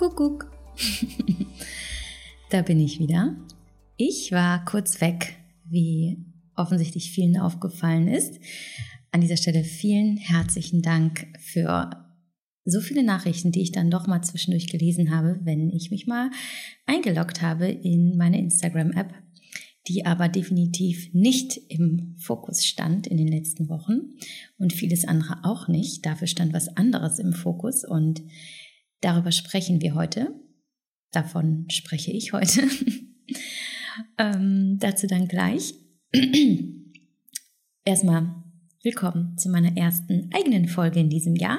Kuckuck. da bin ich wieder. Ich war kurz weg, wie offensichtlich vielen aufgefallen ist. An dieser Stelle vielen herzlichen Dank für so viele Nachrichten, die ich dann doch mal zwischendurch gelesen habe, wenn ich mich mal eingeloggt habe in meine Instagram-App, die aber definitiv nicht im Fokus stand in den letzten Wochen und vieles andere auch nicht. Dafür stand was anderes im Fokus und darüber sprechen wir heute. Davon spreche ich heute. ähm, dazu dann gleich. Erstmal willkommen zu meiner ersten eigenen Folge in diesem Jahr.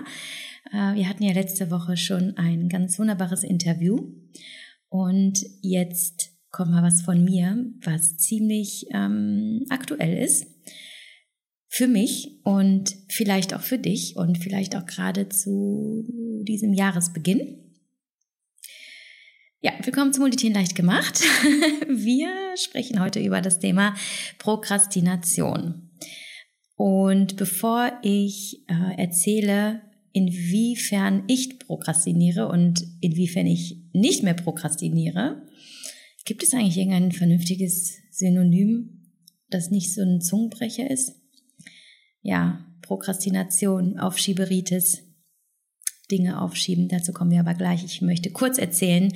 Äh, wir hatten ja letzte Woche schon ein ganz wunderbares Interview und jetzt kommt mal was von mir, was ziemlich ähm, aktuell ist. Für mich und vielleicht auch für dich und vielleicht auch gerade zu diesem Jahresbeginn. Ja, willkommen zu Multitieren leicht gemacht. Wir sprechen heute über das Thema Prokrastination. Und bevor ich äh, erzähle, inwiefern ich prokrastiniere und inwiefern ich nicht mehr prokrastiniere, gibt es eigentlich irgendein vernünftiges Synonym, das nicht so ein Zungenbrecher ist? Ja, Prokrastination, Aufschieberitis, Dinge aufschieben. Dazu kommen wir aber gleich. Ich möchte kurz erzählen,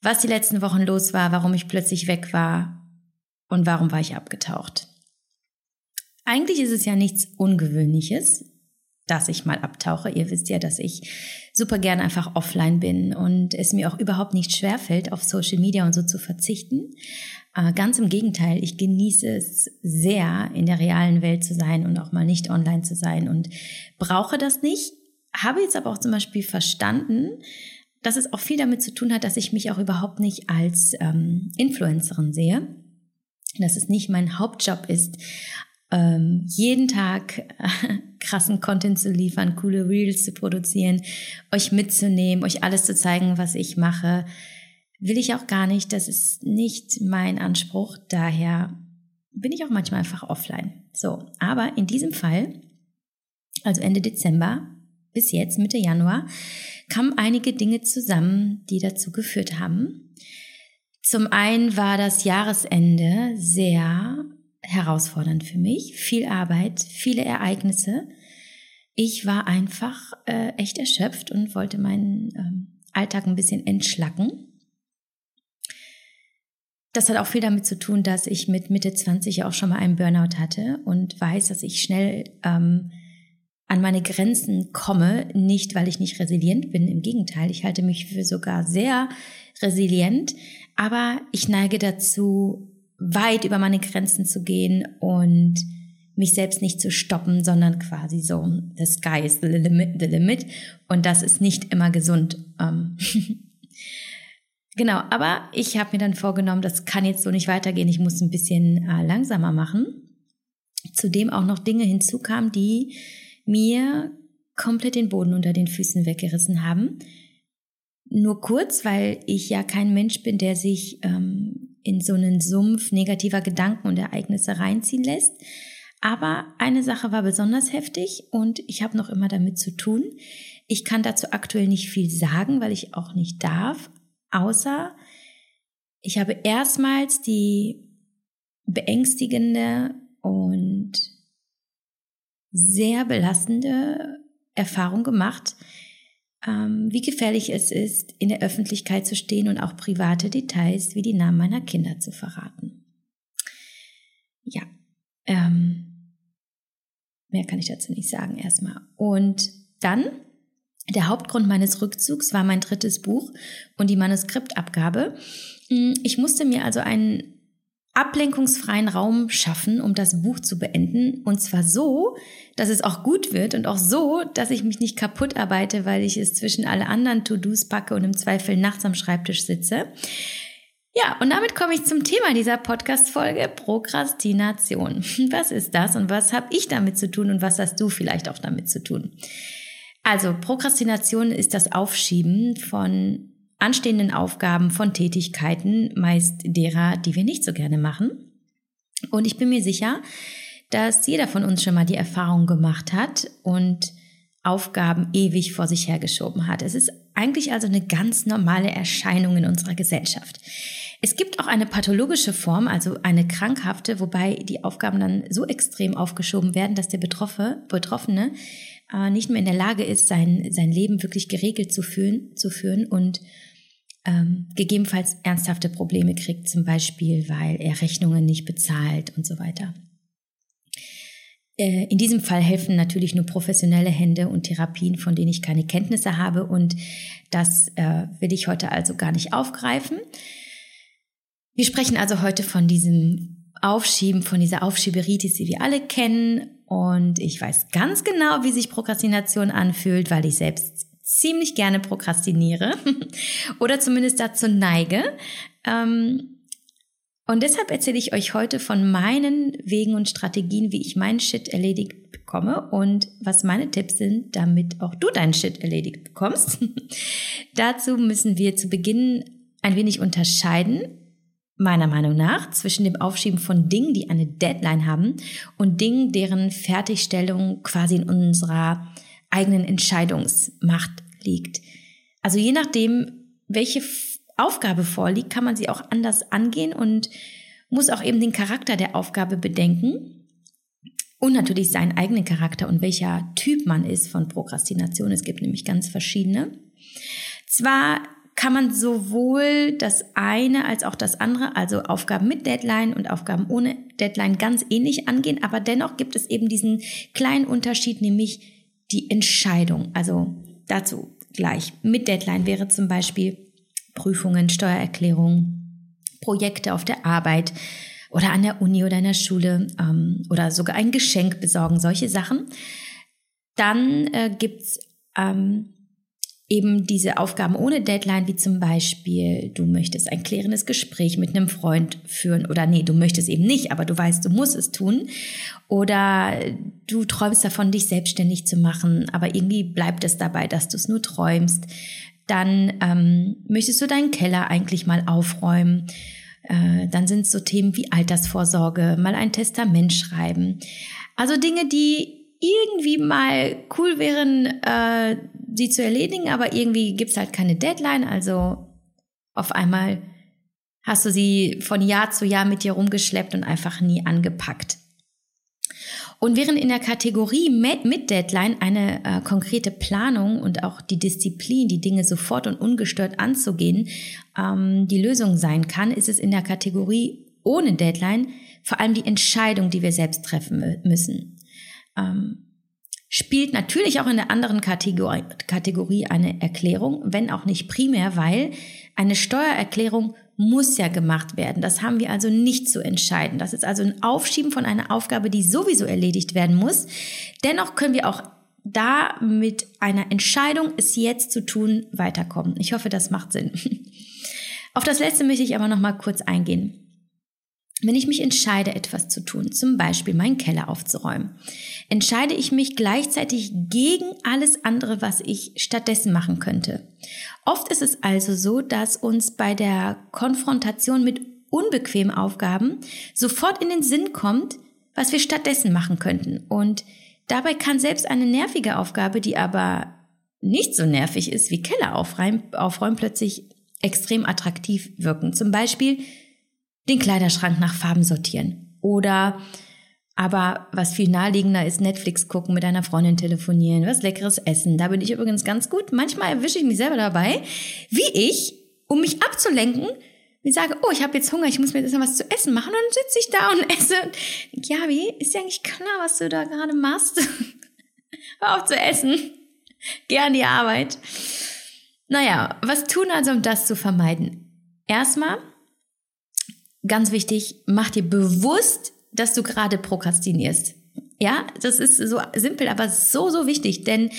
was die letzten Wochen los war, warum ich plötzlich weg war und warum war ich abgetaucht. Eigentlich ist es ja nichts Ungewöhnliches, dass ich mal abtauche. Ihr wisst ja, dass ich super gerne einfach offline bin und es mir auch überhaupt nicht schwerfällt, auf Social Media und so zu verzichten. Äh, ganz im Gegenteil, ich genieße es sehr, in der realen Welt zu sein und auch mal nicht online zu sein und brauche das nicht, habe jetzt aber auch zum Beispiel verstanden, dass es auch viel damit zu tun hat, dass ich mich auch überhaupt nicht als ähm, Influencerin sehe. Dass es nicht mein Hauptjob ist, ähm, jeden Tag äh, krassen Content zu liefern, coole Reels zu produzieren, euch mitzunehmen, euch alles zu zeigen, was ich mache. Will ich auch gar nicht. Das ist nicht mein Anspruch. Daher bin ich auch manchmal einfach offline. So, aber in diesem Fall, also Ende Dezember, bis jetzt, Mitte Januar, kamen einige Dinge zusammen, die dazu geführt haben. Zum einen war das Jahresende sehr herausfordernd für mich, viel Arbeit, viele Ereignisse. Ich war einfach äh, echt erschöpft und wollte meinen ähm, Alltag ein bisschen entschlacken. Das hat auch viel damit zu tun, dass ich mit Mitte 20 auch schon mal einen Burnout hatte und weiß, dass ich schnell ähm, an meine Grenzen komme, nicht weil ich nicht resilient bin, im Gegenteil, ich halte mich für sogar sehr resilient, aber ich neige dazu, weit über meine Grenzen zu gehen und mich selbst nicht zu stoppen, sondern quasi so, the sky is the limit, the limit und das ist nicht immer gesund. Ähm. genau, aber ich habe mir dann vorgenommen, das kann jetzt so nicht weitergehen, ich muss ein bisschen äh, langsamer machen. Zudem auch noch Dinge hinzukamen, die mir komplett den Boden unter den Füßen weggerissen haben. Nur kurz, weil ich ja kein Mensch bin, der sich ähm, in so einen Sumpf negativer Gedanken und Ereignisse reinziehen lässt. Aber eine Sache war besonders heftig und ich habe noch immer damit zu tun. Ich kann dazu aktuell nicht viel sagen, weil ich auch nicht darf, außer ich habe erstmals die beängstigende und sehr belastende Erfahrung gemacht, ähm, wie gefährlich es ist, in der Öffentlichkeit zu stehen und auch private Details wie die Namen meiner Kinder zu verraten. Ja, ähm, mehr kann ich dazu nicht sagen erstmal. Und dann, der Hauptgrund meines Rückzugs war mein drittes Buch und die Manuskriptabgabe. Hm, ich musste mir also einen ablenkungsfreien Raum schaffen, um das Buch zu beenden. Und zwar so, dass es auch gut wird und auch so, dass ich mich nicht kaputt arbeite, weil ich es zwischen alle anderen To-Dos packe und im Zweifel nachts am Schreibtisch sitze. Ja, und damit komme ich zum Thema dieser Podcast-Folge, Prokrastination. Was ist das und was habe ich damit zu tun und was hast du vielleicht auch damit zu tun? Also, Prokrastination ist das Aufschieben von anstehenden Aufgaben, von Tätigkeiten, meist derer, die wir nicht so gerne machen. Und ich bin mir sicher, dass jeder von uns schon mal die Erfahrung gemacht hat und Aufgaben ewig vor sich hergeschoben hat. Es ist eigentlich also eine ganz normale Erscheinung in unserer Gesellschaft. Es gibt auch eine pathologische Form, also eine krankhafte, wobei die Aufgaben dann so extrem aufgeschoben werden, dass der Betroffene äh, nicht mehr in der Lage ist, sein, sein Leben wirklich geregelt zu führen, zu führen und ähm, gegebenenfalls ernsthafte Probleme kriegt, zum Beispiel, weil er Rechnungen nicht bezahlt und so weiter. Äh, in diesem Fall helfen natürlich nur professionelle Hände und Therapien, von denen ich keine Kenntnisse habe und das äh, will ich heute also gar nicht aufgreifen. Wir sprechen also heute von diesem Aufschieben, von dieser Aufschieberitis, die wir alle kennen und ich weiß ganz genau, wie sich Prokrastination anfühlt, weil ich selbst ziemlich gerne prokrastiniere oder zumindest dazu neige. Ähm, und deshalb erzähle ich euch heute von meinen Wegen und Strategien, wie ich meinen Shit erledigt bekomme und was meine Tipps sind, damit auch du deinen Shit erledigt bekommst. Dazu müssen wir zu Beginn ein wenig unterscheiden, meiner Meinung nach, zwischen dem Aufschieben von Dingen, die eine Deadline haben und Dingen, deren Fertigstellung quasi in unserer eigenen Entscheidungsmacht liegt. Also je nachdem, welche Aufgabe vorliegt, kann man sie auch anders angehen und muss auch eben den Charakter der Aufgabe bedenken und natürlich seinen eigenen Charakter und welcher Typ man ist von Prokrastination. Es gibt nämlich ganz verschiedene. Zwar kann man sowohl das eine als auch das andere, also Aufgaben mit Deadline und Aufgaben ohne Deadline ganz ähnlich angehen, aber dennoch gibt es eben diesen kleinen Unterschied, nämlich die Entscheidung. Also dazu gleich. Mit Deadline wäre zum Beispiel Prüfungen, Steuererklärungen, Projekte auf der Arbeit oder an der Uni oder in der Schule ähm, oder sogar ein Geschenk besorgen, solche Sachen. Dann äh, gibt's ähm, eben diese Aufgaben ohne Deadline, wie zum Beispiel, du möchtest ein klärendes Gespräch mit einem Freund führen oder nee, du möchtest eben nicht, aber du weißt, du musst es tun. Oder du träumst davon, dich selbstständig zu machen, aber irgendwie bleibt es dabei, dass du es nur träumst. Dann ähm, möchtest du deinen Keller eigentlich mal aufräumen. Äh, dann sind es so Themen wie Altersvorsorge, mal ein Testament schreiben. Also Dinge, die irgendwie mal cool wären, äh, sie zu erledigen, aber irgendwie gibt's halt keine Deadline. Also auf einmal hast du sie von Jahr zu Jahr mit dir rumgeschleppt und einfach nie angepackt. Und während in der Kategorie mit Deadline eine äh, konkrete Planung und auch die Disziplin, die Dinge sofort und ungestört anzugehen, ähm, die Lösung sein kann, ist es in der Kategorie ohne Deadline vor allem die Entscheidung, die wir selbst treffen müssen. Ähm, spielt natürlich auch in der anderen Kategorie, Kategorie eine Erklärung, wenn auch nicht primär, weil eine Steuererklärung muss ja gemacht werden. Das haben wir also nicht zu entscheiden. Das ist also ein Aufschieben von einer Aufgabe, die sowieso erledigt werden muss. Dennoch können wir auch da mit einer Entscheidung, es jetzt zu tun, weiterkommen. Ich hoffe, das macht Sinn. Auf das letzte möchte ich aber noch mal kurz eingehen. Wenn ich mich entscheide, etwas zu tun, zum Beispiel meinen Keller aufzuräumen, entscheide ich mich gleichzeitig gegen alles andere, was ich stattdessen machen könnte. Oft ist es also so, dass uns bei der Konfrontation mit unbequemen Aufgaben sofort in den Sinn kommt, was wir stattdessen machen könnten. Und dabei kann selbst eine nervige Aufgabe, die aber nicht so nervig ist wie Keller aufräumen, aufräumen plötzlich extrem attraktiv wirken. Zum Beispiel den Kleiderschrank nach Farben sortieren. Oder aber was viel naheliegender ist, Netflix gucken, mit einer Freundin telefonieren, was leckeres essen. Da bin ich übrigens ganz gut. Manchmal erwische ich mich selber dabei, wie ich, um mich abzulenken, wie sage, oh, ich habe jetzt Hunger, ich muss mir jetzt noch was zu essen machen. Und dann sitze ich da und esse. Ja, wie? Ist ja nicht klar, was du da gerade machst. Hör auf zu essen. Geh an die Arbeit. Naja, was tun also, um das zu vermeiden? Erstmal ganz wichtig, mach dir bewusst, dass du gerade prokrastinierst. Ja, das ist so simpel, aber so, so wichtig, denn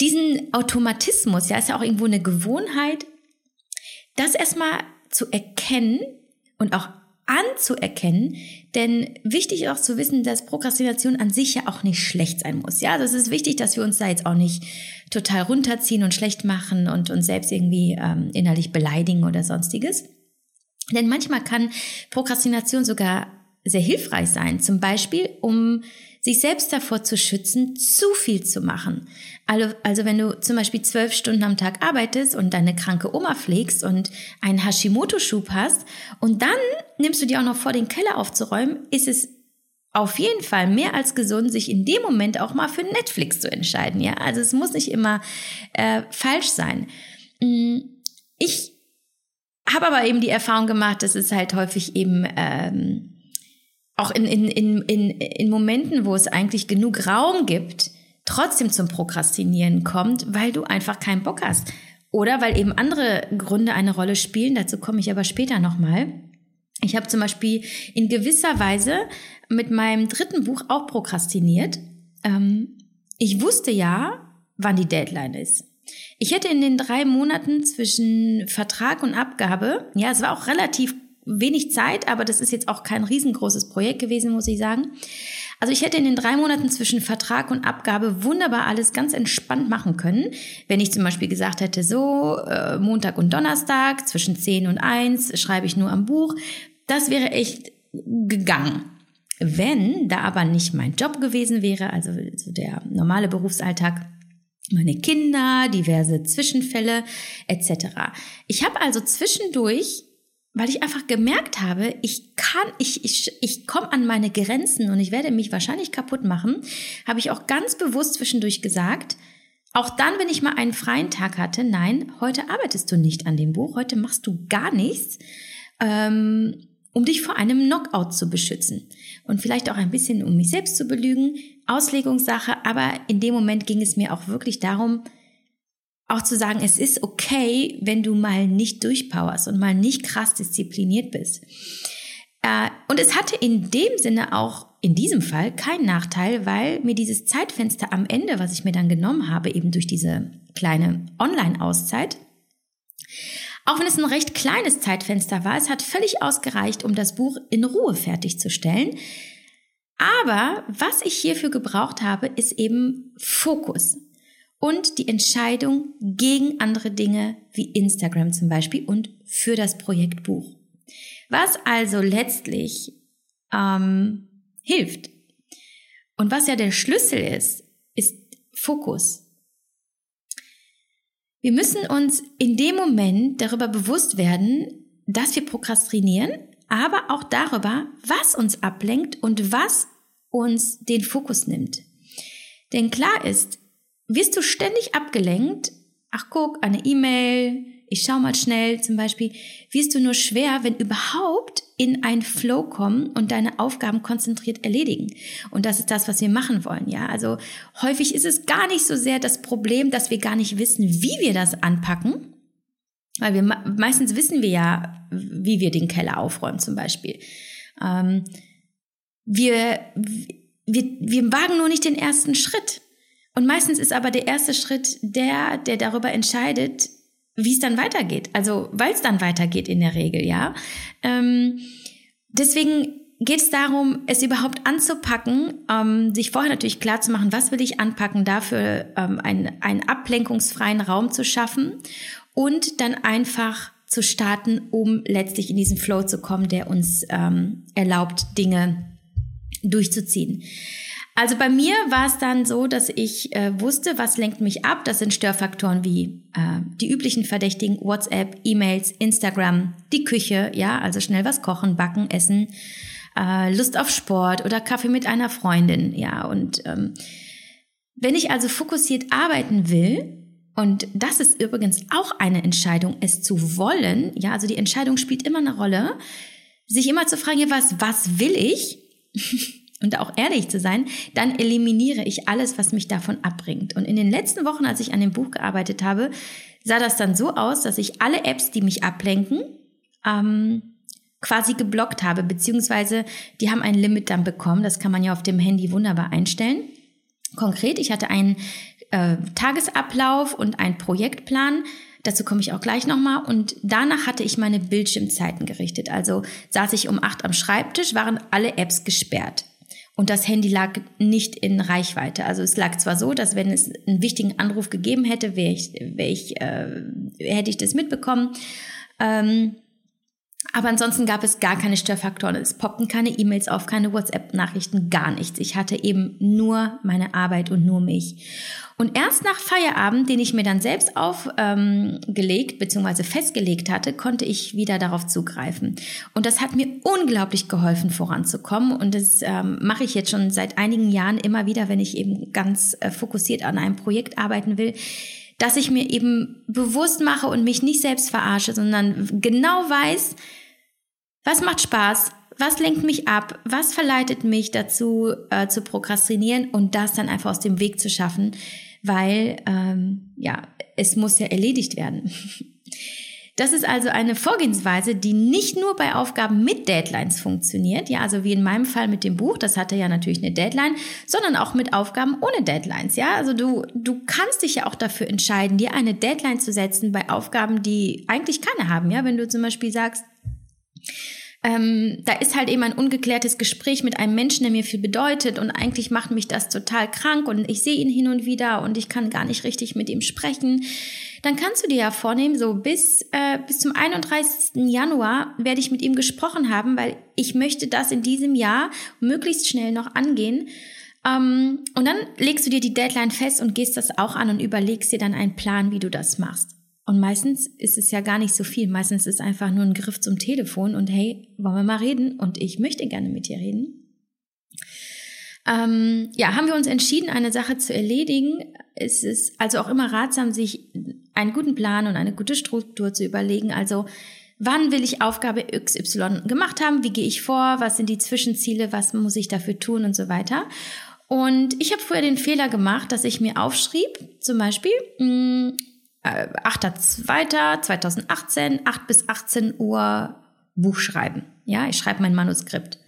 diesen Automatismus, ja, ist ja auch irgendwo eine Gewohnheit, das erstmal zu erkennen und auch anzuerkennen, denn wichtig ist auch zu wissen, dass Prokrastination an sich ja auch nicht schlecht sein muss. Ja, das ist wichtig, dass wir uns da jetzt auch nicht total runterziehen und schlecht machen und uns selbst irgendwie ähm, innerlich beleidigen oder sonstiges. Denn manchmal kann Prokrastination sogar sehr hilfreich sein. Zum Beispiel, um sich selbst davor zu schützen, zu viel zu machen. Also, also wenn du zum Beispiel zwölf Stunden am Tag arbeitest und deine kranke Oma pflegst und einen Hashimoto-Schub hast und dann nimmst du dir auch noch vor, den Keller aufzuräumen, ist es auf jeden Fall mehr als gesund, sich in dem Moment auch mal für Netflix zu entscheiden. Ja, also es muss nicht immer äh, falsch sein. Mm, ich habe aber eben die Erfahrung gemacht, dass es halt häufig eben ähm, auch in, in, in, in, in Momenten, wo es eigentlich genug Raum gibt, trotzdem zum Prokrastinieren kommt, weil du einfach keinen Bock hast. Oder weil eben andere Gründe eine Rolle spielen. Dazu komme ich aber später nochmal. Ich habe zum Beispiel in gewisser Weise mit meinem dritten Buch auch prokrastiniert. Ähm, ich wusste ja, wann die Deadline ist. Ich hätte in den drei Monaten zwischen Vertrag und Abgabe, ja, es war auch relativ wenig Zeit, aber das ist jetzt auch kein riesengroßes Projekt gewesen, muss ich sagen. Also ich hätte in den drei Monaten zwischen Vertrag und Abgabe wunderbar alles ganz entspannt machen können, wenn ich zum Beispiel gesagt hätte, so äh, Montag und Donnerstag zwischen 10 und 1 schreibe ich nur am Buch. Das wäre echt gegangen. Wenn da aber nicht mein Job gewesen wäre, also der normale Berufsalltag, meine Kinder, diverse Zwischenfälle etc. Ich habe also zwischendurch weil ich einfach gemerkt habe, ich kann, ich, ich, ich komme an meine Grenzen und ich werde mich wahrscheinlich kaputt machen, habe ich auch ganz bewusst zwischendurch gesagt, auch dann, wenn ich mal einen freien Tag hatte, nein, heute arbeitest du nicht an dem Buch, heute machst du gar nichts, ähm, um dich vor einem Knockout zu beschützen. Und vielleicht auch ein bisschen, um mich selbst zu belügen, Auslegungssache, aber in dem Moment ging es mir auch wirklich darum, auch zu sagen, es ist okay, wenn du mal nicht durchpowerst und mal nicht krass diszipliniert bist. Äh, und es hatte in dem Sinne auch in diesem Fall keinen Nachteil, weil mir dieses Zeitfenster am Ende, was ich mir dann genommen habe, eben durch diese kleine Online-Auszeit, auch wenn es ein recht kleines Zeitfenster war, es hat völlig ausgereicht, um das Buch in Ruhe fertigzustellen. Aber was ich hierfür gebraucht habe, ist eben Fokus und die Entscheidung gegen andere Dinge wie Instagram zum Beispiel und für das Projektbuch. Was also letztlich ähm, hilft und was ja der Schlüssel ist, ist Fokus. Wir müssen uns in dem Moment darüber bewusst werden, dass wir prokrastinieren, aber auch darüber, was uns ablenkt und was uns den Fokus nimmt. Denn klar ist, wirst du ständig abgelenkt, ach guck, eine E-Mail, ich schau mal schnell zum Beispiel, wirst du nur schwer, wenn überhaupt in ein Flow kommen und deine Aufgaben konzentriert erledigen. Und das ist das, was wir machen wollen, ja. Also häufig ist es gar nicht so sehr das Problem, dass wir gar nicht wissen, wie wir das anpacken. Weil wir meistens wissen wir ja, wie wir den Keller aufräumen zum Beispiel. Ähm, wir, wir, wir wagen nur nicht den ersten Schritt. Und meistens ist aber der erste Schritt der, der darüber entscheidet, wie es dann weitergeht. Also weil es dann weitergeht in der Regel, ja. Ähm, deswegen geht es darum, es überhaupt anzupacken, ähm, sich vorher natürlich klar zu machen, was will ich anpacken, dafür ähm, einen, einen ablenkungsfreien Raum zu schaffen und dann einfach zu starten, um letztlich in diesen Flow zu kommen, der uns ähm, erlaubt, Dinge durchzuziehen. Also bei mir war es dann so, dass ich äh, wusste, was lenkt mich ab. Das sind Störfaktoren wie äh, die üblichen Verdächtigen, WhatsApp, E-Mails, Instagram, die Küche, ja, also schnell was kochen, backen, essen, äh, Lust auf Sport oder Kaffee mit einer Freundin, ja. Und ähm, wenn ich also fokussiert arbeiten will, und das ist übrigens auch eine Entscheidung, es zu wollen, ja, also die Entscheidung spielt immer eine Rolle, sich immer zu fragen, was, was will ich? und auch ehrlich zu sein, dann eliminiere ich alles, was mich davon abbringt. Und in den letzten Wochen, als ich an dem Buch gearbeitet habe, sah das dann so aus, dass ich alle Apps, die mich ablenken, ähm, quasi geblockt habe, beziehungsweise die haben ein Limit dann bekommen. Das kann man ja auf dem Handy wunderbar einstellen. Konkret, ich hatte einen äh, Tagesablauf und einen Projektplan. Dazu komme ich auch gleich nochmal. Und danach hatte ich meine Bildschirmzeiten gerichtet. Also saß ich um acht am Schreibtisch, waren alle Apps gesperrt. Und das Handy lag nicht in Reichweite. Also es lag zwar so, dass wenn es einen wichtigen Anruf gegeben hätte, wäre ich, wär ich, äh, hätte ich das mitbekommen. Ähm, Aber ansonsten gab es gar keine Störfaktoren. Es poppten keine E-Mails auf, keine WhatsApp-Nachrichten, gar nichts. Ich hatte eben nur meine Arbeit und nur mich. Und erst nach Feierabend, den ich mir dann selbst aufgelegt ähm, bzw. festgelegt hatte, konnte ich wieder darauf zugreifen. Und das hat mir unglaublich geholfen, voranzukommen. Und das ähm, mache ich jetzt schon seit einigen Jahren immer wieder, wenn ich eben ganz äh, fokussiert an einem Projekt arbeiten will dass ich mir eben bewusst mache und mich nicht selbst verarsche, sondern genau weiß, was macht Spaß, was lenkt mich ab, was verleitet mich dazu äh, zu prokrastinieren und das dann einfach aus dem Weg zu schaffen, weil ähm, ja, es muss ja erledigt werden. Das ist also eine Vorgehensweise, die nicht nur bei Aufgaben mit Deadlines funktioniert, ja, also wie in meinem Fall mit dem Buch, das hatte ja natürlich eine Deadline, sondern auch mit Aufgaben ohne Deadlines, ja. Also du, du kannst dich ja auch dafür entscheiden, dir eine Deadline zu setzen bei Aufgaben, die eigentlich keine haben, ja. Wenn du zum Beispiel sagst, ähm, da ist halt eben ein ungeklärtes Gespräch mit einem Menschen, der mir viel bedeutet und eigentlich macht mich das total krank und ich sehe ihn hin und wieder und ich kann gar nicht richtig mit ihm sprechen. Dann kannst du dir ja vornehmen, so bis, äh, bis zum 31. Januar werde ich mit ihm gesprochen haben, weil ich möchte das in diesem Jahr möglichst schnell noch angehen. Ähm, und dann legst du dir die Deadline fest und gehst das auch an und überlegst dir dann einen Plan, wie du das machst. Und meistens ist es ja gar nicht so viel. Meistens ist es einfach nur ein Griff zum Telefon und hey, wollen wir mal reden? Und ich möchte gerne mit dir reden. Ähm, ja, haben wir uns entschieden, eine Sache zu erledigen. Es ist also auch immer ratsam, sich einen guten Plan und eine gute Struktur zu überlegen. Also, wann will ich Aufgabe XY gemacht haben? Wie gehe ich vor? Was sind die Zwischenziele? Was muss ich dafür tun und so weiter? Und ich habe früher den Fehler gemacht, dass ich mir aufschrieb, zum Beispiel, mh, 8.2.2018, 8 bis 18 Uhr Buch schreiben. Ja, ich schreibe mein Manuskript.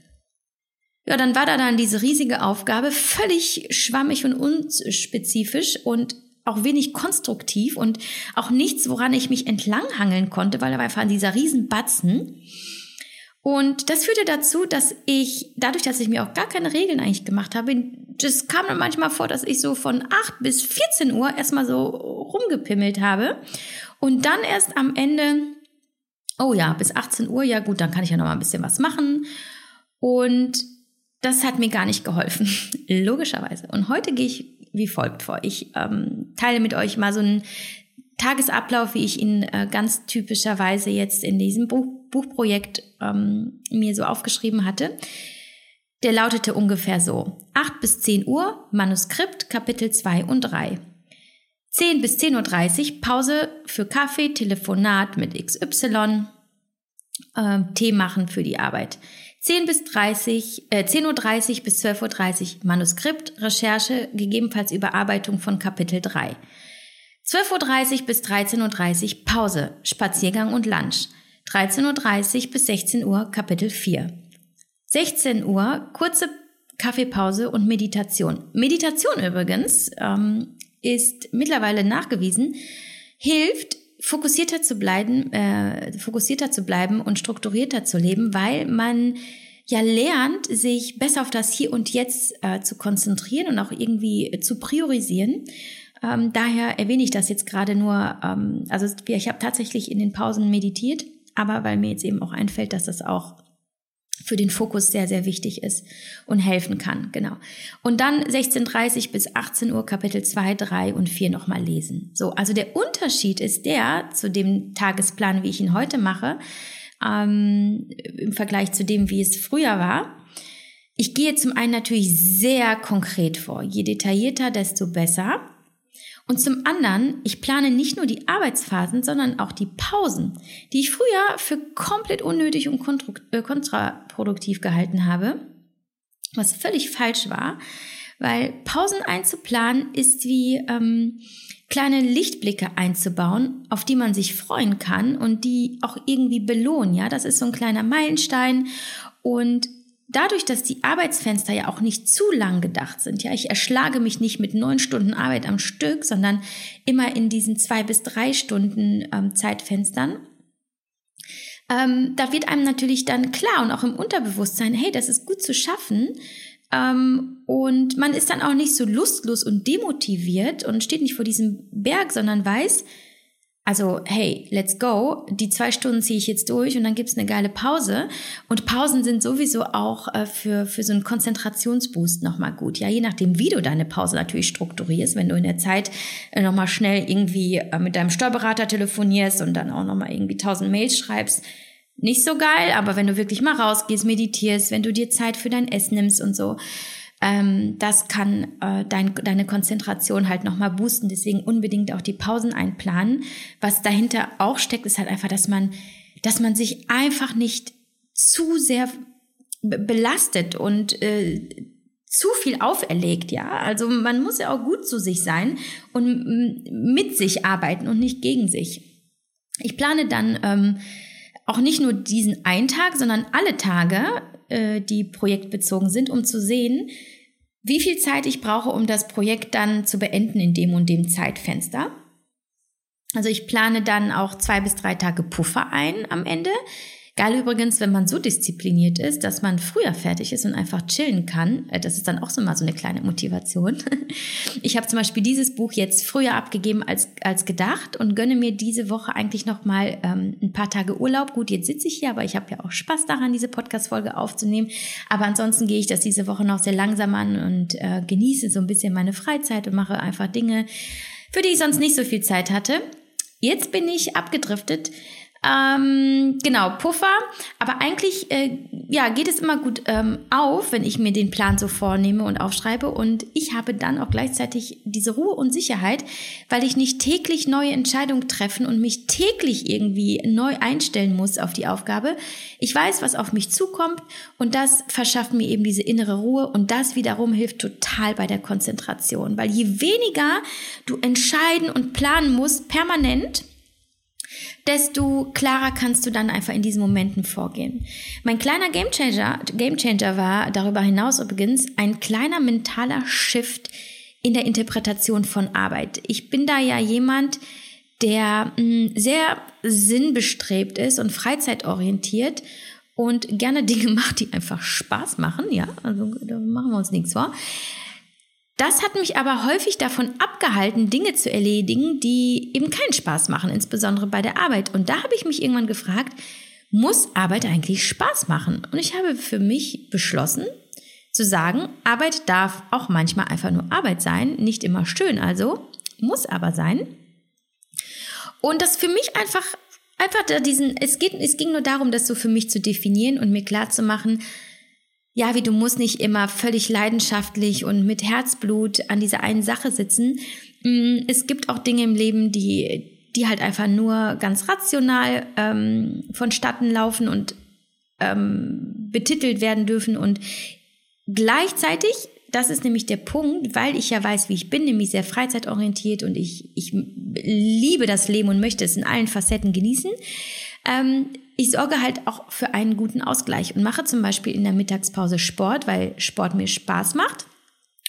Ja, dann war da dann diese riesige Aufgabe, völlig schwammig und unspezifisch und auch wenig konstruktiv und auch nichts, woran ich mich entlanghangeln konnte, weil da war einfach dieser Riesenbatzen. Und das führte dazu, dass ich, dadurch, dass ich mir auch gar keine Regeln eigentlich gemacht habe, das kam dann manchmal vor, dass ich so von 8 bis 14 Uhr erstmal so rumgepimmelt habe und dann erst am Ende, oh ja, bis 18 Uhr, ja gut, dann kann ich ja noch mal ein bisschen was machen. Und das hat mir gar nicht geholfen, logischerweise. Und heute gehe ich wie folgt vor. Ich ähm, teile mit euch mal so einen Tagesablauf, wie ich ihn äh, ganz typischerweise jetzt in diesem Buch, Buchprojekt ähm, mir so aufgeschrieben hatte. Der lautete ungefähr so. 8 bis 10 Uhr, Manuskript, Kapitel 2 und 3. 10 bis 10.30 Uhr, Pause für Kaffee, Telefonat mit XY, äh, Tee machen für die Arbeit. 10 bis 30, äh, 10.30 Uhr bis 12.30 Uhr, Manuskript, Recherche, gegebenenfalls Überarbeitung von Kapitel 3. 12.30 Uhr bis 13.30 Uhr Pause, Spaziergang und Lunch. 13.30 Uhr bis 16 Uhr Kapitel 4. 16 Uhr kurze Kaffeepause und Meditation. Meditation übrigens ähm, ist mittlerweile nachgewiesen, hilft fokussierter zu bleiben, äh, fokussierter zu bleiben und strukturierter zu leben, weil man ja lernt, sich besser auf das Hier und Jetzt äh, zu konzentrieren und auch irgendwie zu priorisieren ähm, daher erwähne ich das jetzt gerade nur. Ähm, also ich habe tatsächlich in den Pausen meditiert, aber weil mir jetzt eben auch einfällt, dass das auch für den Fokus sehr, sehr wichtig ist und helfen kann. Genau. Und dann 16.30 bis 18 Uhr Kapitel 2, 3 und 4 nochmal lesen. So, also der Unterschied ist der zu dem Tagesplan, wie ich ihn heute mache, ähm, im Vergleich zu dem, wie es früher war. Ich gehe zum einen natürlich sehr konkret vor. Je detaillierter, desto besser. Und zum anderen, ich plane nicht nur die Arbeitsphasen, sondern auch die Pausen, die ich früher für komplett unnötig und äh, kontraproduktiv gehalten habe, was völlig falsch war, weil Pausen einzuplanen ist wie ähm, kleine Lichtblicke einzubauen, auf die man sich freuen kann und die auch irgendwie belohnen. Ja, das ist so ein kleiner Meilenstein und dadurch, dass die Arbeitsfenster ja auch nicht zu lang gedacht sind, ja, ich erschlage mich nicht mit neun Stunden Arbeit am Stück, sondern immer in diesen zwei bis drei Stunden ähm, Zeitfenstern, ähm, da wird einem natürlich dann klar und auch im Unterbewusstsein, hey, das ist gut zu schaffen. Ähm, und man ist dann auch nicht so lustlos und demotiviert und steht nicht vor diesem Berg, sondern weiß, Also, hey, let's go. Die zwei Stunden ziehe ich jetzt durch und dann gibt's eine geile Pause. Und Pausen sind sowieso auch äh, für, für so einen Konzentrationsboost nochmal gut. Ja, je nachdem, wie du deine Pause natürlich strukturierst. Wenn du in der Zeit äh, nochmal schnell irgendwie äh, mit deinem Steuerberater telefonierst und dann auch nochmal irgendwie tausend Mails schreibst, nicht so geil. Aber wenn du wirklich mal rausgehst, meditierst, wenn du dir Zeit für dein Essen nimmst und so, ähm, das kann äh, dein, deine Konzentration halt nochmal boosten. Deswegen unbedingt auch die Pausen einplanen. Was dahinter auch steckt, ist halt einfach, dass man, dass man sich einfach nicht zu sehr belastet und äh, zu viel auferlegt, ja. Also man muss ja auch gut zu sich sein und mit sich arbeiten und nicht gegen sich. Ich plane dann ähm, auch nicht nur diesen einen Tag, sondern alle Tage, äh, die projektbezogen sind, um zu sehen, wie viel Zeit ich brauche, um das Projekt dann zu beenden in dem und dem Zeitfenster. Also ich plane dann auch zwei bis drei Tage Puffer ein am Ende. Geil übrigens, wenn man so diszipliniert ist, dass man früher fertig ist und einfach chillen kann. Äh, das ist dann auch so mal so eine kleine Motivation. Ich habe zum Beispiel dieses Buch jetzt früher abgegeben als, als gedacht und gönne mir diese Woche eigentlich noch mal ähm, ein paar Tage Urlaub. Gut, jetzt sitze ich hier, aber ich habe ja auch Spaß daran, diese Podcast-Folge aufzunehmen. Aber ansonsten gehe ich das diese Woche noch sehr langsam an und äh, genieße so ein bisschen meine Freizeit und mache einfach Dinge, für die ich sonst nicht so viel Zeit hatte. Jetzt bin ich abgedriftet ähm, genau, Puffer. Aber eigentlich äh, ja, geht es immer gut ähm, auf, wenn ich mir den Plan so vornehme und aufschreibe. Und ich habe dann auch gleichzeitig diese Ruhe und Sicherheit, weil ich nicht täglich neue Entscheidungen treffen und mich täglich irgendwie neu einstellen muss auf die Aufgabe. Ich weiß, was auf mich zukommt und das verschafft mir eben diese innere Ruhe und das wiederum hilft total bei der Konzentration. Weil je weniger du entscheiden und planen musst, permanent, desto klarer kannst du dann einfach in diesen Momenten vorgehen. Mein kleiner Gamechanger, Gamechanger war darüber hinaus übrigens ein kleiner mentaler Shift in der Interpretation von Arbeit. Ich bin da ja jemand, der mh, hm, sehr sinnbestrebt ist und freizeitorientiert und gerne Dinge macht, die einfach Spaß machen, ja, also da machen wir uns nichts vor. Das hat mich aber häufig davon abgehalten, Dinge zu erledigen, die eben keinen Spaß machen, insbesondere bei der Arbeit. Und da habe ich mich irgendwann gefragt, muss Arbeit eigentlich Spaß machen? Und ich habe für mich beschlossen, zu sagen, Arbeit darf auch manchmal einfach nur Arbeit sein, nicht immer schön also, muss aber sein. Und das für mich einfach, einfach diesen, es geht, es ging nur darum, das so für mich zu definieren und mir klar zu machen, ja, wie du musst nicht immer völlig leidenschaftlich und mit Herzblut an dieser einen Sache sitzen. Mm, es gibt auch Dinge im Leben, die, die halt einfach nur ganz rational ähm, vonstatten laufen und ähm, betitelt werden dürfen. Und gleichzeitig, das ist nämlich der Punkt, weil ich ja weiß, wie ich bin, nämlich sehr freizeitorientiert und ich, ich liebe das Leben und möchte es in allen Facetten genießen. Ähm, ich sorge halt auch für einen guten Ausgleich und mache zum Beispiel in der Mittagspause Sport, weil Sport mir Spaß macht.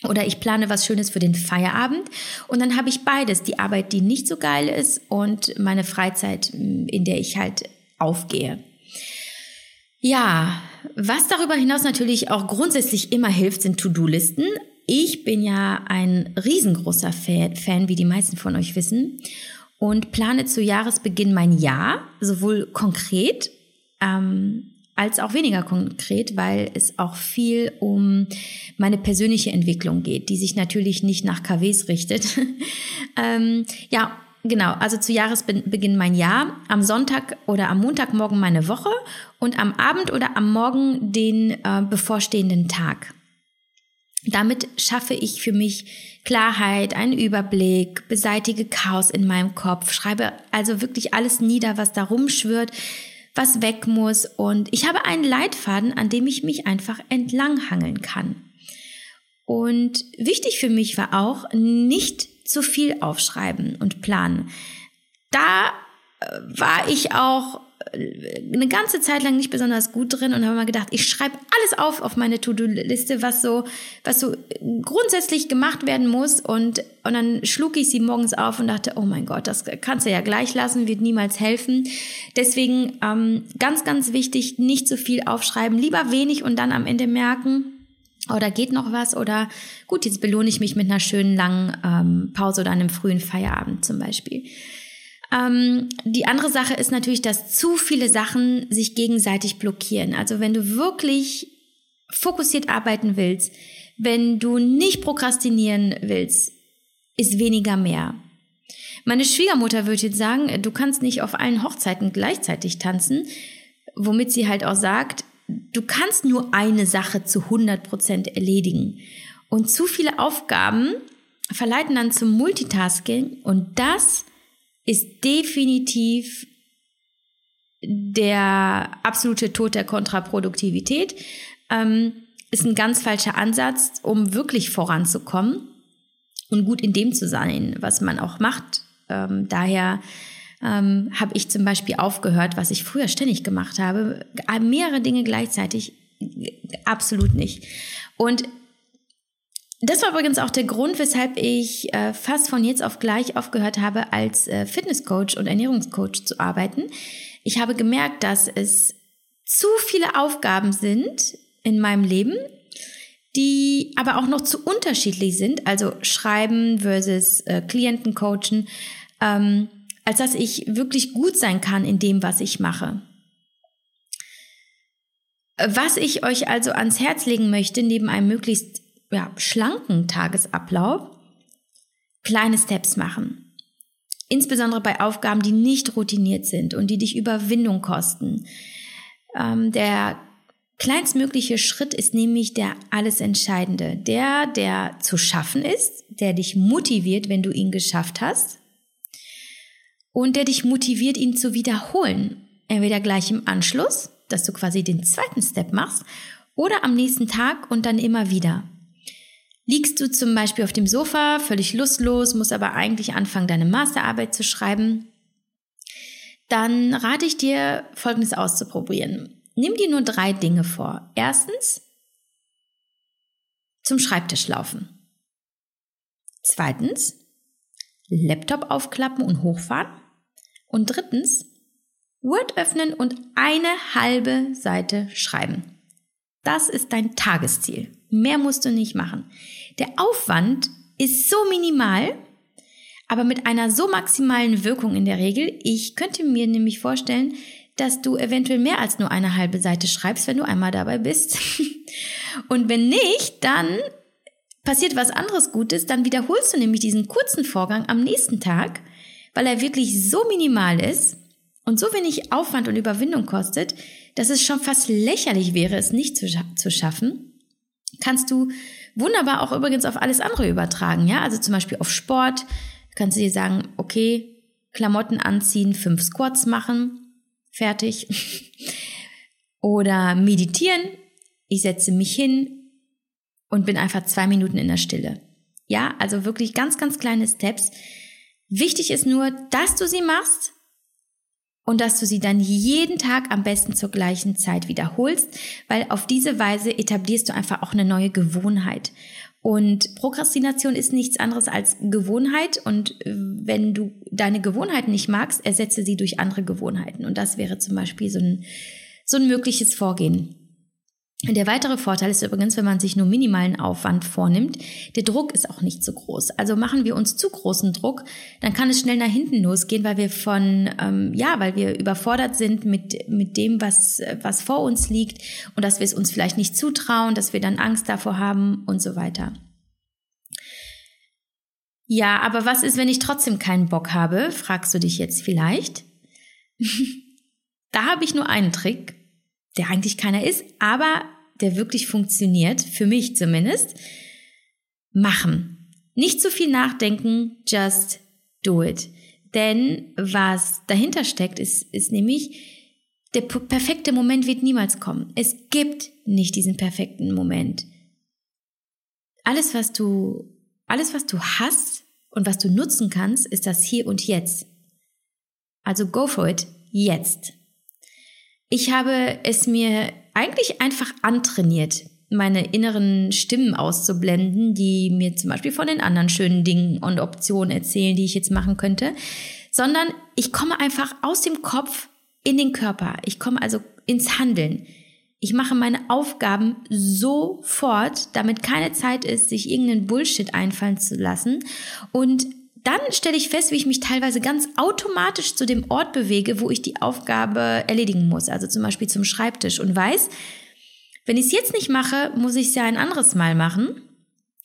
Oder ich plane was Schönes für den Feierabend. Und dann habe ich beides. Die Arbeit, die nicht so geil ist und meine Freizeit, in der ich halt aufgehe. Ja, was darüber hinaus natürlich auch grundsätzlich immer hilft, sind To-Do-Listen. Ich bin ja ein riesengroßer Fan, wie die meisten von euch wissen und plane zu Jahresbeginn mein Jahr, sowohl konkret ähm, als auch weniger konkret, weil es auch viel um meine persönliche Entwicklung geht, die sich natürlich nicht nach KWs richtet. ähm, ja, genau, also zu Jahresbeginn mein Jahr, am Sonntag oder am Montagmorgen meine Woche und am Abend oder am Morgen den äh, bevorstehenden Tag. Damit schaffe ich für mich Klarheit, einen Überblick, beseitige Chaos in meinem Kopf, schreibe also wirklich alles nieder, was da rumschwirrt, was weg muss und ich habe einen Leitfaden, an dem ich mich einfach entlanghangeln kann. Und wichtig für mich war auch, nicht zu viel aufschreiben und planen. Da äh, war ich auch eine ganze Zeit lang nicht besonders gut drin und habe mal gedacht, ich schreibe alles auf auf meine To-Do-Liste, was so, was so grundsätzlich gemacht werden muss und, und dann schlug ich sie morgens auf und dachte, oh mein Gott, das kannst du ja gleich lassen, wird niemals helfen. Deswegen ähm, ganz, ganz wichtig, nicht so viel aufschreiben, lieber wenig und dann am Ende merken, oder oh, geht noch was oder gut, jetzt belohne ich mich mit einer schönen langen ähm, Pause oder einem frühen Feierabend zum Beispiel. Ähm, die andere Sache ist natürlich, dass zu viele Sachen sich gegenseitig blockieren. Also wenn du wirklich fokussiert arbeiten willst, wenn du nicht prokrastinieren willst, ist weniger mehr. Meine Schwiegermutter würde jetzt sagen, du kannst nicht auf allen Hochzeiten gleichzeitig tanzen, womit sie halt auch sagt, du kannst nur eine Sache zu 100 Prozent erledigen. Und zu viele Aufgaben verleiten dann zum Multitasking und das ist definitiv der absolute Tod der Kontraproduktivität. Ähm, ist ein ganz falscher Ansatz, um wirklich voranzukommen und gut in dem zu sein, was man auch macht. Ähm, daher ähm, habe ich zum Beispiel aufgehört, was ich früher ständig gemacht habe, mehrere Dinge gleichzeitig absolut nicht. Und das war übrigens auch der Grund, weshalb ich äh, fast von jetzt auf gleich aufgehört habe, als äh, Fitnesscoach und Ernährungscoach zu arbeiten. Ich habe gemerkt, dass es zu viele Aufgaben sind in meinem Leben, die aber auch noch zu unterschiedlich sind, also Schreiben versus äh, Klienten coachen, ähm, als dass ich wirklich gut sein kann in dem, was ich mache. Was ich euch also ans Herz legen möchte, neben einem möglichst ja, schlanken Tagesablauf kleine Steps machen. Insbesondere bei Aufgaben, die nicht routiniert sind und die dich Überwindung kosten. Ähm, der kleinstmögliche Schritt ist nämlich der alles Entscheidende. Der, der zu schaffen ist, der dich motiviert, wenn du ihn geschafft hast. Und der dich motiviert, ihn zu wiederholen. Entweder gleich im Anschluss, dass du quasi den zweiten Step machst, oder am nächsten Tag und dann immer wieder. Liegst du zum Beispiel auf dem Sofa, völlig lustlos, musst aber eigentlich anfangen, deine Masterarbeit zu schreiben, dann rate ich dir, Folgendes auszuprobieren. Nimm dir nur drei Dinge vor. Erstens, zum Schreibtisch laufen. Zweitens, Laptop aufklappen und hochfahren. Und drittens, Word öffnen und eine halbe Seite schreiben. Das ist dein Tagesziel. Mehr musst du nicht machen. Der Aufwand ist so minimal, aber mit einer so maximalen Wirkung in der Regel. Ich könnte mir nämlich vorstellen, dass du eventuell mehr als nur eine halbe Seite schreibst, wenn du einmal dabei bist. Und wenn nicht, dann passiert was anderes Gutes, dann wiederholst du nämlich diesen kurzen Vorgang am nächsten Tag, weil er wirklich so minimal ist und so wenig Aufwand und Überwindung kostet, dass es schon fast lächerlich wäre, es nicht zu, zu schaffen kannst du wunderbar auch übrigens auf alles andere übertragen, ja? Also zum Beispiel auf Sport kannst du dir sagen, okay, Klamotten anziehen, fünf Squats machen, fertig. Oder meditieren, ich setze mich hin und bin einfach zwei Minuten in der Stille. Ja, also wirklich ganz, ganz kleine Steps. Wichtig ist nur, dass du sie machst und dass du sie dann jeden Tag am besten zur gleichen Zeit wiederholst, weil auf diese Weise etablierst du einfach auch eine neue Gewohnheit. Und Prokrastination ist nichts anderes als Gewohnheit und äh, wenn du deine Gewohnheiten nicht magst, ersetze sie durch andere Gewohnheiten. Und das wäre zum Beispiel so ein, so ein mögliches Vorgehen. Der weitere Vorteil ist übrigens, wenn man sich nur minimalen Aufwand vornimmt, der Druck ist auch nicht so groß. Also machen wir uns zu großen Druck, dann kann es schnell nach hinten losgehen, weil wir von, ähm, ja, weil wir überfordert sind mit, mit dem, was, was vor uns liegt und dass wir es uns vielleicht nicht zutrauen, dass wir dann Angst davor haben und so weiter. Ja, aber was ist, wenn ich trotzdem keinen Bock habe, fragst du dich jetzt vielleicht. da habe ich nur einen Trick der eigentlich keiner ist, aber der wirklich funktioniert, für mich zumindest. Machen. Nicht zu viel nachdenken, just do it. Denn was dahinter steckt, ist, ist nämlich, der perfekte Moment wird niemals kommen. Es gibt nicht diesen perfekten Moment. Alles, was du, alles, was du hast und was du nutzen kannst, ist das hier und jetzt. Also go for it, jetzt. Ich habe es mir eigentlich einfach antrainiert, meine inneren Stimmen auszublenden, die mir zum Beispiel von den anderen schönen Dingen und Optionen erzählen, die ich jetzt machen könnte, sondern ich komme einfach aus dem Kopf in den Körper. Ich komme also ins Handeln. Ich mache meine Aufgaben sofort, damit keine Zeit ist, sich irgendeinen Bullshit einfallen zu lassen. Und dann stelle ich fest, wie ich mich teilweise ganz automatisch zu dem Ort bewege, wo ich die Aufgabe erledigen muss, also zum Beispiel zum Schreibtisch und weiß, wenn ich es jetzt nicht mache, muss ich es ja ein anderes Mal machen.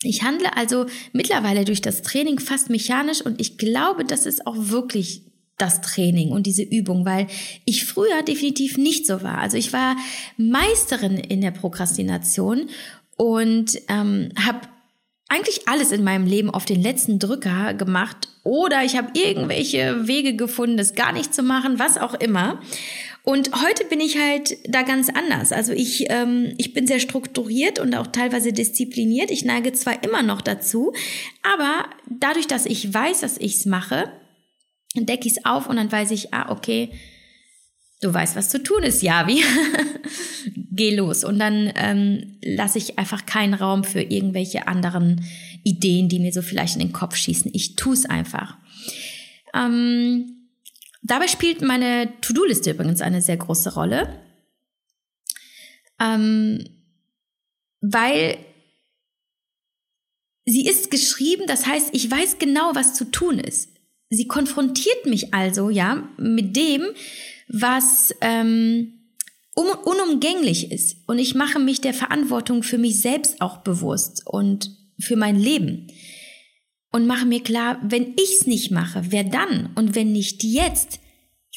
Ich handle also mittlerweile durch das Training fast mechanisch und ich glaube, das ist auch wirklich das Training und diese Übung, weil ich früher definitiv nicht so war. Also ich war Meisterin in der Prokrastination und ähm, habe eigentlich alles in meinem Leben auf den letzten Drücker gemacht oder ich habe irgendwelche Wege gefunden, das gar nicht zu machen, was auch immer. Und heute bin ich halt da ganz anders. Also ich, ähm, ich bin sehr strukturiert und auch teilweise diszipliniert. Ich neige zwar immer noch dazu, aber dadurch, dass ich weiß, dass ich es mache, decke ich es auf und dann weiß ich, ah, okay, du weißt, was zu tun ist, Javi. Geh los. Und dann ähm, lasse ich einfach keinen Raum für irgendwelche anderen Ideen, die mir so vielleicht in den Kopf schießen. Ich tue es einfach. Ähm, Dabei spielt meine To-Do-Liste übrigens eine sehr große Rolle, ähm, weil sie ist geschrieben, das heißt, ich weiß genau, was zu tun ist. Sie konfrontiert mich also, ja, mit dem, was ähm, un unumgänglich ist. Und ich mache mich der Verantwortung für mich selbst auch bewusst und für mein Leben und mache mir klar, wenn ich's nicht mache, wer dann? Und wenn nicht jetzt,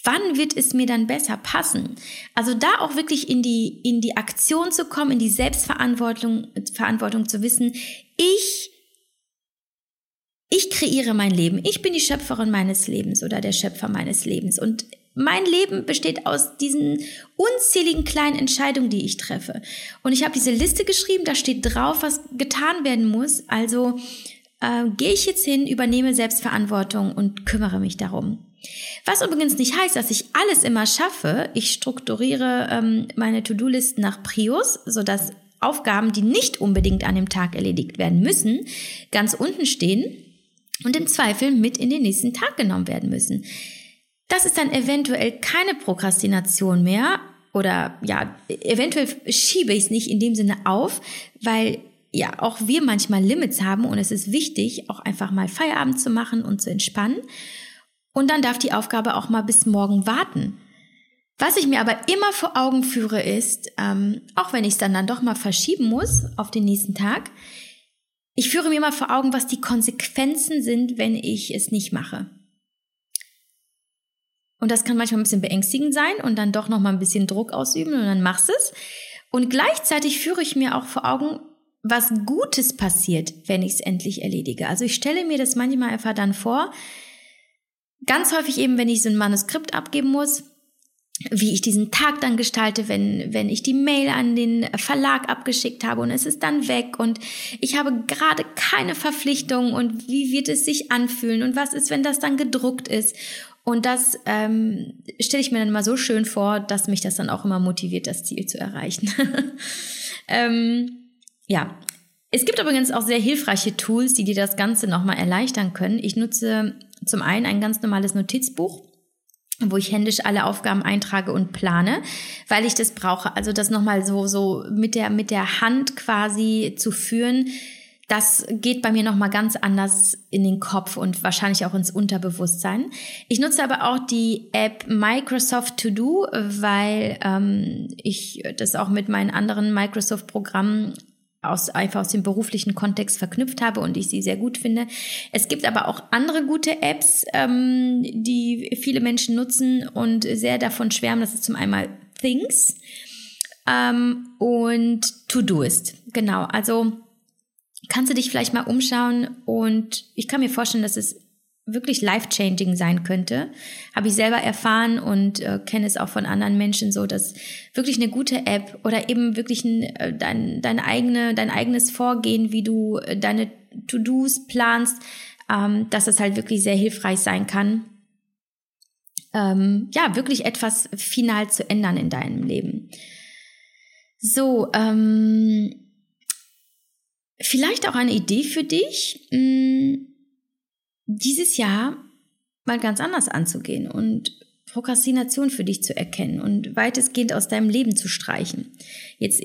wann wird es mir dann besser passen? Also da auch wirklich in die, in die Aktion zu kommen, in die Selbstverantwortung, Verantwortung zu wissen, ich, ich kreiere mein Leben. Ich bin die Schöpferin meines Lebens oder der Schöpfer meines Lebens. Und mein Leben besteht aus diesen unzähligen kleinen Entscheidungen, die ich treffe. Und ich habe diese Liste geschrieben, da steht drauf, was getan werden muss. Also äh, gehe ich jetzt hin, übernehme Selbstverantwortung und kümmere mich darum. Was übrigens nicht heißt, dass ich alles immer schaffe. Ich strukturiere ähm, meine To-Do-Listen nach Prius, sodass Aufgaben, die nicht unbedingt an dem Tag erledigt werden müssen, ganz unten stehen und im Zweifel mit in den nächsten Tag genommen werden müssen. Das ist dann eventuell keine Prokrastination mehr oder ja, eventuell schiebe ich es nicht in dem Sinne auf, weil ja auch wir manchmal Limits haben und es ist wichtig, auch einfach mal Feierabend zu machen und zu entspannen. Und dann darf die Aufgabe auch mal bis morgen warten. Was ich mir aber immer vor Augen führe, ist, ähm, auch wenn ich es dann, dann doch mal verschieben muss auf den nächsten Tag, ich führe mir immer vor Augen, was die Konsequenzen sind, wenn ich es nicht mache. Und das kann manchmal ein bisschen beängstigend sein und dann doch noch mal ein bisschen Druck ausüben und dann machst es. Und gleichzeitig führe ich mir auch vor Augen, was Gutes passiert, wenn ich es endlich erledige. Also ich stelle mir das manchmal einfach dann vor, ganz häufig eben, wenn ich so ein Manuskript abgeben muss, wie ich diesen Tag dann gestalte, wenn, wenn ich die Mail an den Verlag abgeschickt habe und es ist dann weg und ich habe gerade keine Verpflichtung und wie wird es sich anfühlen und was ist, wenn das dann gedruckt ist. Und das ähm, stelle ich mir dann mal so schön vor, dass mich das dann auch immer motiviert, das Ziel zu erreichen. ähm, ja, es gibt übrigens auch sehr hilfreiche Tools, die dir das Ganze nochmal erleichtern können. Ich nutze zum einen ein ganz normales Notizbuch, wo ich händisch alle Aufgaben eintrage und plane, weil ich das brauche. Also das nochmal so, so mit der, mit der Hand quasi zu führen. Das geht bei mir nochmal ganz anders in den Kopf und wahrscheinlich auch ins Unterbewusstsein. Ich nutze aber auch die App Microsoft To Do, weil ähm, ich das auch mit meinen anderen Microsoft-Programmen aus, einfach aus dem beruflichen Kontext verknüpft habe und ich sie sehr gut finde. Es gibt aber auch andere gute Apps, ähm, die viele Menschen nutzen und sehr davon schwärmen. Das ist zum einen Things ähm, und Todoist. Genau, also kannst du dich vielleicht mal umschauen und ich kann mir vorstellen, dass es wirklich life-changing sein könnte. Habe ich selber erfahren und äh, kenne es auch von anderen Menschen so, dass wirklich eine gute App oder eben wirklich ein, äh, dein, dein, eigene, dein eigenes Vorgehen, wie du äh, deine To-Dos planst, ähm, dass es halt wirklich sehr hilfreich sein kann, ähm, ja, wirklich etwas final zu ändern in deinem Leben. So, ähm, vielleicht auch eine Idee für dich. Mh, hm, dieses Jahr mal ganz anders anzugehen und Prokrastination für dich zu erkennen und weitestgehend aus deinem Leben zu streichen. Jetzt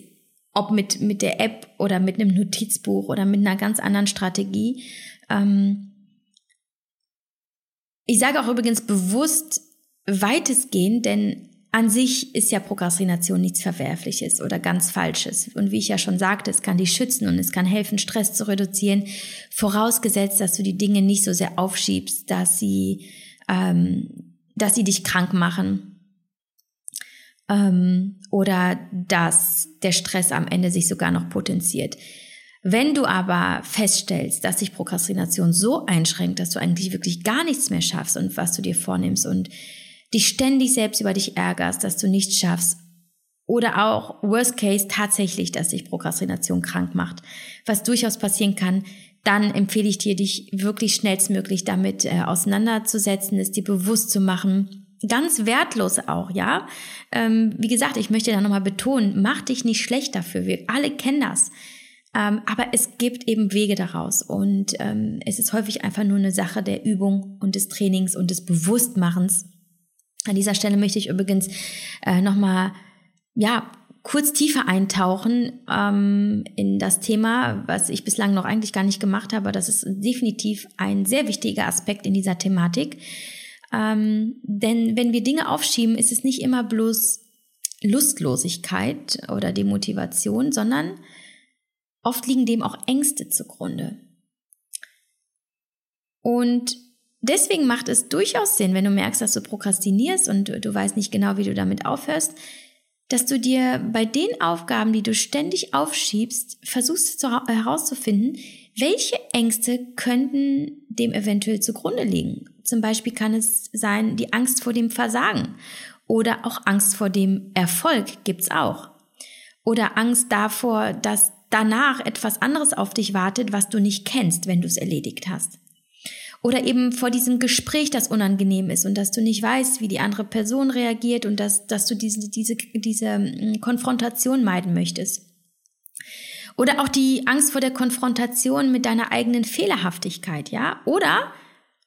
ob mit, mit der App oder mit einem Notizbuch oder mit einer ganz anderen Strategie. Ähm, Ich sage auch übrigens bewusst weitestgehend, denn an sich ist ja Prokrastination nichts Verwerfliches oder ganz Falsches. Und wie ich ja schon sagte, es kann dich schützen und es kann helfen, Stress zu reduzieren, vorausgesetzt, dass du die Dinge nicht so sehr aufschiebst, dass sie, ähm, dass sie dich krank machen ähm, oder dass der Stress am Ende sich sogar noch potenziert. Wenn du aber feststellst, dass sich Prokrastination so einschränkt, dass du eigentlich wirklich gar nichts mehr schaffst und was du dir vornimmst und dich ständig selbst über dich ärgerst, dass du nichts schaffst oder auch worst case tatsächlich, dass sich Prokrastination krank macht, was durchaus passieren kann, dann empfehle ich dir, dich wirklich schnellstmöglich damit äh, auseinanderzusetzen, es dir bewusst zu machen. Ganz wertlos auch, ja. Ähm, wie gesagt, ich möchte da nochmal betonen, mach dich nicht schlecht dafür. Wir alle kennen das. Ähm, aber es gibt eben Wege daraus und ähm, es ist häufig einfach nur eine Sache der Übung und des Trainings und des Bewusstmachens. An dieser Stelle möchte ich übrigens äh, nochmal, ja, kurz tiefer eintauchen ähm, in das Thema, was ich bislang noch eigentlich gar nicht gemacht habe. Das ist definitiv ein sehr wichtiger Aspekt in dieser Thematik. Ähm, denn wenn wir Dinge aufschieben, ist es nicht immer bloß Lustlosigkeit oder Demotivation, sondern Oft liegen dem auch Ängste zugrunde. Und deswegen macht es durchaus Sinn, wenn du merkst, dass du prokrastinierst und du weißt nicht genau, wie du damit aufhörst, dass du dir bei den Aufgaben, die du ständig aufschiebst, versuchst herauszufinden, welche Ängste könnten dem eventuell zugrunde liegen. Zum Beispiel kann es sein, die Angst vor dem Versagen oder auch Angst vor dem Erfolg gibt's auch. Oder Angst davor, dass danach etwas anderes auf dich wartet, was du nicht kennst, wenn du es erledigt hast. Oder eben vor diesem Gespräch, das unangenehm ist und dass du nicht weißt, wie die andere Person reagiert und dass, dass du diese, diese, diese hm, Konfrontation meiden möchtest. Oder auch die Angst vor der Konfrontation mit deiner eigenen Fehlerhaftigkeit, ja? Oder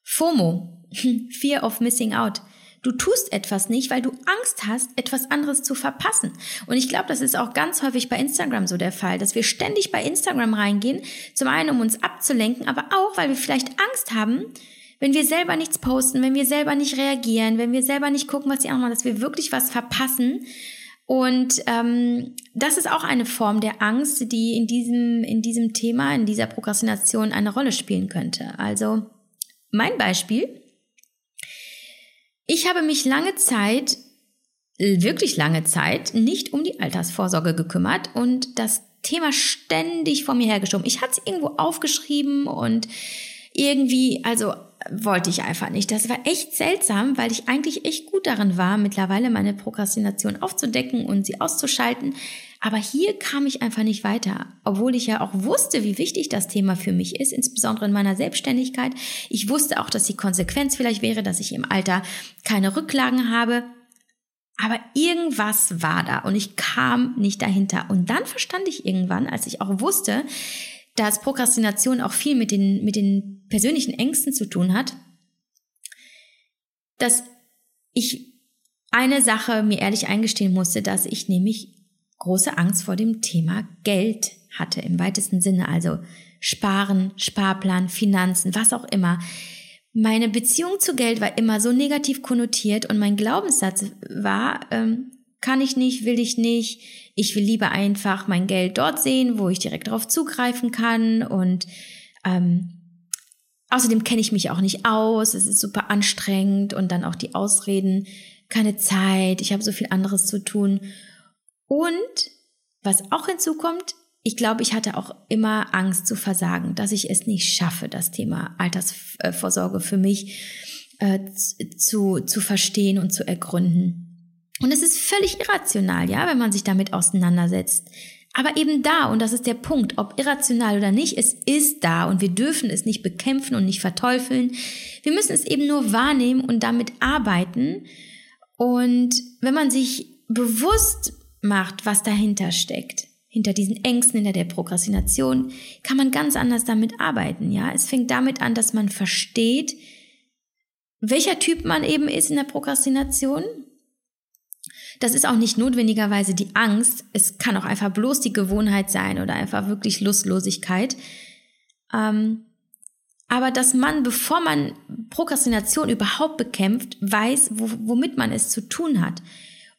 FOMO, Fear of Missing Out. Du tust etwas nicht, weil du Angst hast, etwas anderes zu verpassen. Und ich glaube, das ist auch ganz häufig bei Instagram so der Fall, dass wir ständig bei Instagram reingehen, zum einen um uns abzulenken, aber auch, weil wir vielleicht Angst haben, wenn wir selber nichts posten, wenn wir selber nicht reagieren, wenn wir selber nicht gucken, was die anderen machen, dass wir wirklich was verpassen. Und ähm, das ist auch eine Form der Angst, die in diesem, in diesem Thema, in dieser Prokrastination eine Rolle spielen könnte. Also mein Beispiel, ich habe mich lange Zeit, wirklich lange Zeit, nicht um die Altersvorsorge gekümmert und das Thema ständig vor mir hergeschoben. Ich hatte es irgendwo aufgeschrieben und irgendwie, also wollte ich einfach nicht. Das war echt seltsam, weil ich eigentlich echt gut darin war, mittlerweile meine Prokrastination aufzudecken und sie auszuschalten. Aber hier kam ich einfach nicht weiter, obwohl ich ja auch wusste, wie wichtig das Thema für mich ist, insbesondere in meiner Selbstständigkeit. Ich wusste auch, dass die Konsequenz vielleicht wäre, dass ich im Alter keine Rücklagen habe. Aber irgendwas war da und ich kam nicht dahinter. Und dann verstand ich irgendwann, als ich auch wusste, dass Prokrastination auch viel mit den, mit den persönlichen Ängsten zu tun hat, dass ich eine Sache mir ehrlich eingestehen musste, dass ich nämlich große Angst vor dem Thema Geld hatte im weitesten Sinne, also Sparen, Sparplan, Finanzen, was auch immer. Meine Beziehung zu Geld war immer so negativ konnotiert und mein Glaubenssatz war, ähm, kann ich nicht, will ich nicht, ich will lieber einfach mein Geld dort sehen, wo ich direkt darauf zugreifen kann. Und ähm, außerdem kenne ich mich auch nicht aus, es ist super anstrengend und dann auch die Ausreden, keine Zeit, ich habe so viel anderes zu tun und was auch hinzukommt, ich glaube, ich hatte auch immer Angst zu versagen, dass ich es nicht schaffe, das Thema Altersvorsorge für mich äh, zu, zu verstehen und zu ergründen. Und es ist völlig irrational, ja, wenn man sich damit auseinandersetzt. Aber eben da, und das ist der Punkt, ob irrational oder nicht, es ist da und wir dürfen es nicht bekämpfen und nicht verteufeln. Wir müssen es eben nur wahrnehmen und damit arbeiten. Und wenn man sich bewusst macht, was dahinter steckt. Hinter diesen Ängsten, hinter der Prokrastination, kann man ganz anders damit arbeiten, ja. Es fängt damit an, dass man versteht, welcher Typ man eben ist in der Prokrastination. Das ist auch nicht notwendigerweise die Angst. Es kann auch einfach bloß die Gewohnheit sein oder einfach wirklich Lustlosigkeit. Ähm, aber dass man, bevor man Prokrastination überhaupt bekämpft, weiß, womit man es zu tun hat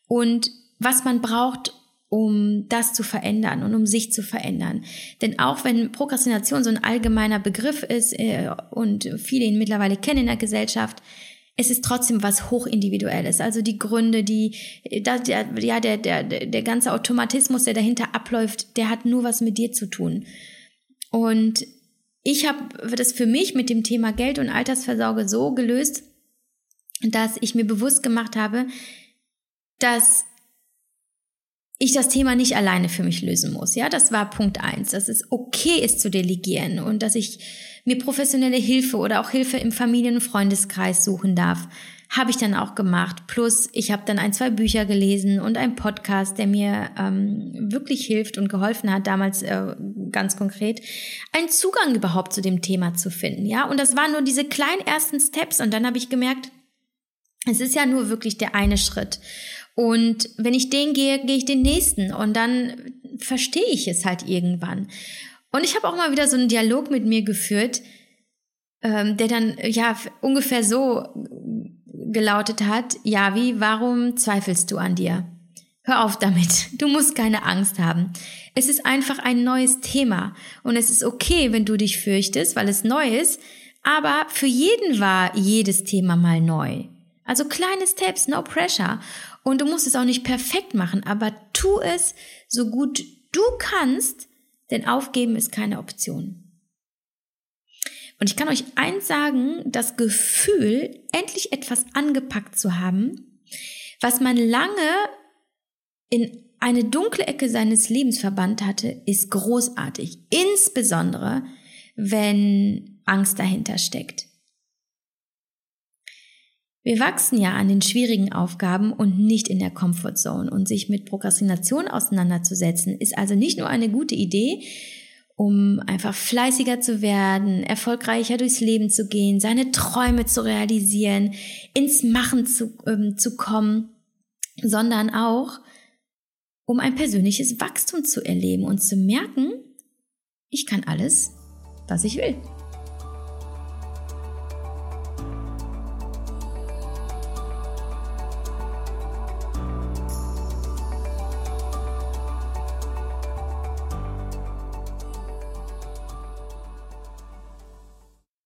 und was man braucht, um das zu verändern und um sich zu verändern. Denn auch wenn Prokrastination so ein allgemeiner Begriff ist äh, und viele ihn mittlerweile kennen in der Gesellschaft, es ist trotzdem was hochindividuelles. Also die Gründe, die, da, der, ja, der, der, der ganze Automatismus, der dahinter abläuft, der hat nur was mit dir zu tun. Und ich habe das für mich mit dem Thema Geld und Altersversorge so gelöst, dass ich mir bewusst gemacht habe, dass ich das Thema nicht alleine für mich lösen muss. Ja, das war Punkt eins, dass es okay ist zu delegieren und dass ich mir professionelle Hilfe oder auch Hilfe im Familien- und Freundeskreis suchen darf. Habe ich dann auch gemacht. Plus, ich habe dann ein, zwei Bücher gelesen und einen Podcast, der mir ähm, wirklich hilft und geholfen hat, damals äh, ganz konkret, einen Zugang überhaupt zu dem Thema zu finden. Ja, und das waren nur diese kleinen ersten Steps. Und dann habe ich gemerkt, es ist ja nur wirklich der eine Schritt. Und wenn ich den gehe, gehe ich den nächsten und dann verstehe ich es halt irgendwann. Und ich habe auch mal wieder so einen Dialog mit mir geführt, ähm, der dann ja ungefähr so gelautet hat, Javi, warum zweifelst du an dir? Hör auf damit. Du musst keine Angst haben. Es ist einfach ein neues Thema und es ist okay, wenn du dich fürchtest, weil es neu ist, aber für jeden war jedes Thema mal neu. Also kleine Steps, no pressure. Und du musst es auch nicht perfekt machen, aber tu es so gut du kannst, denn aufgeben ist keine Option. Und ich kann euch eins sagen, das Gefühl, endlich etwas angepackt zu haben, was man lange in eine dunkle Ecke seines Lebens verbannt hatte, ist großartig. Insbesondere, wenn Angst dahinter steckt. Wir wachsen ja an den schwierigen Aufgaben und nicht in der Comfortzone. Und sich mit Prokrastination auseinanderzusetzen, ist also nicht nur eine gute Idee, um einfach fleißiger zu werden, erfolgreicher durchs Leben zu gehen, seine Träume zu realisieren, ins Machen zu, ähm, zu kommen, sondern auch, um ein persönliches Wachstum zu erleben und zu merken, ich kann alles, was ich will.